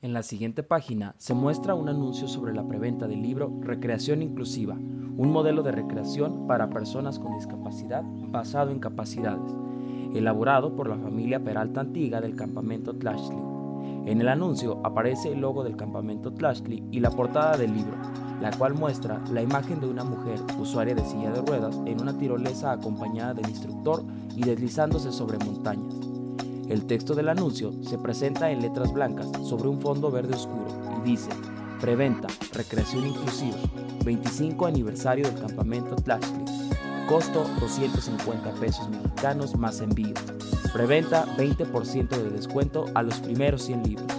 En la siguiente página se muestra un anuncio sobre la preventa del libro Recreación Inclusiva, un modelo de recreación para personas con discapacidad basado en capacidades, elaborado por la familia Peralta Antigua del campamento Tlashley. En el anuncio aparece el logo del campamento Tlashley y la portada del libro, la cual muestra la imagen de una mujer usuaria de silla de ruedas en una tirolesa acompañada del instructor y deslizándose sobre montañas. El texto del anuncio se presenta en letras blancas sobre un fondo verde oscuro y dice, Preventa, recreación inclusiva, 25 aniversario del campamento Tlaxcli. Costo 250 pesos mexicanos más envío. Preventa 20% de descuento a los primeros 100 libros.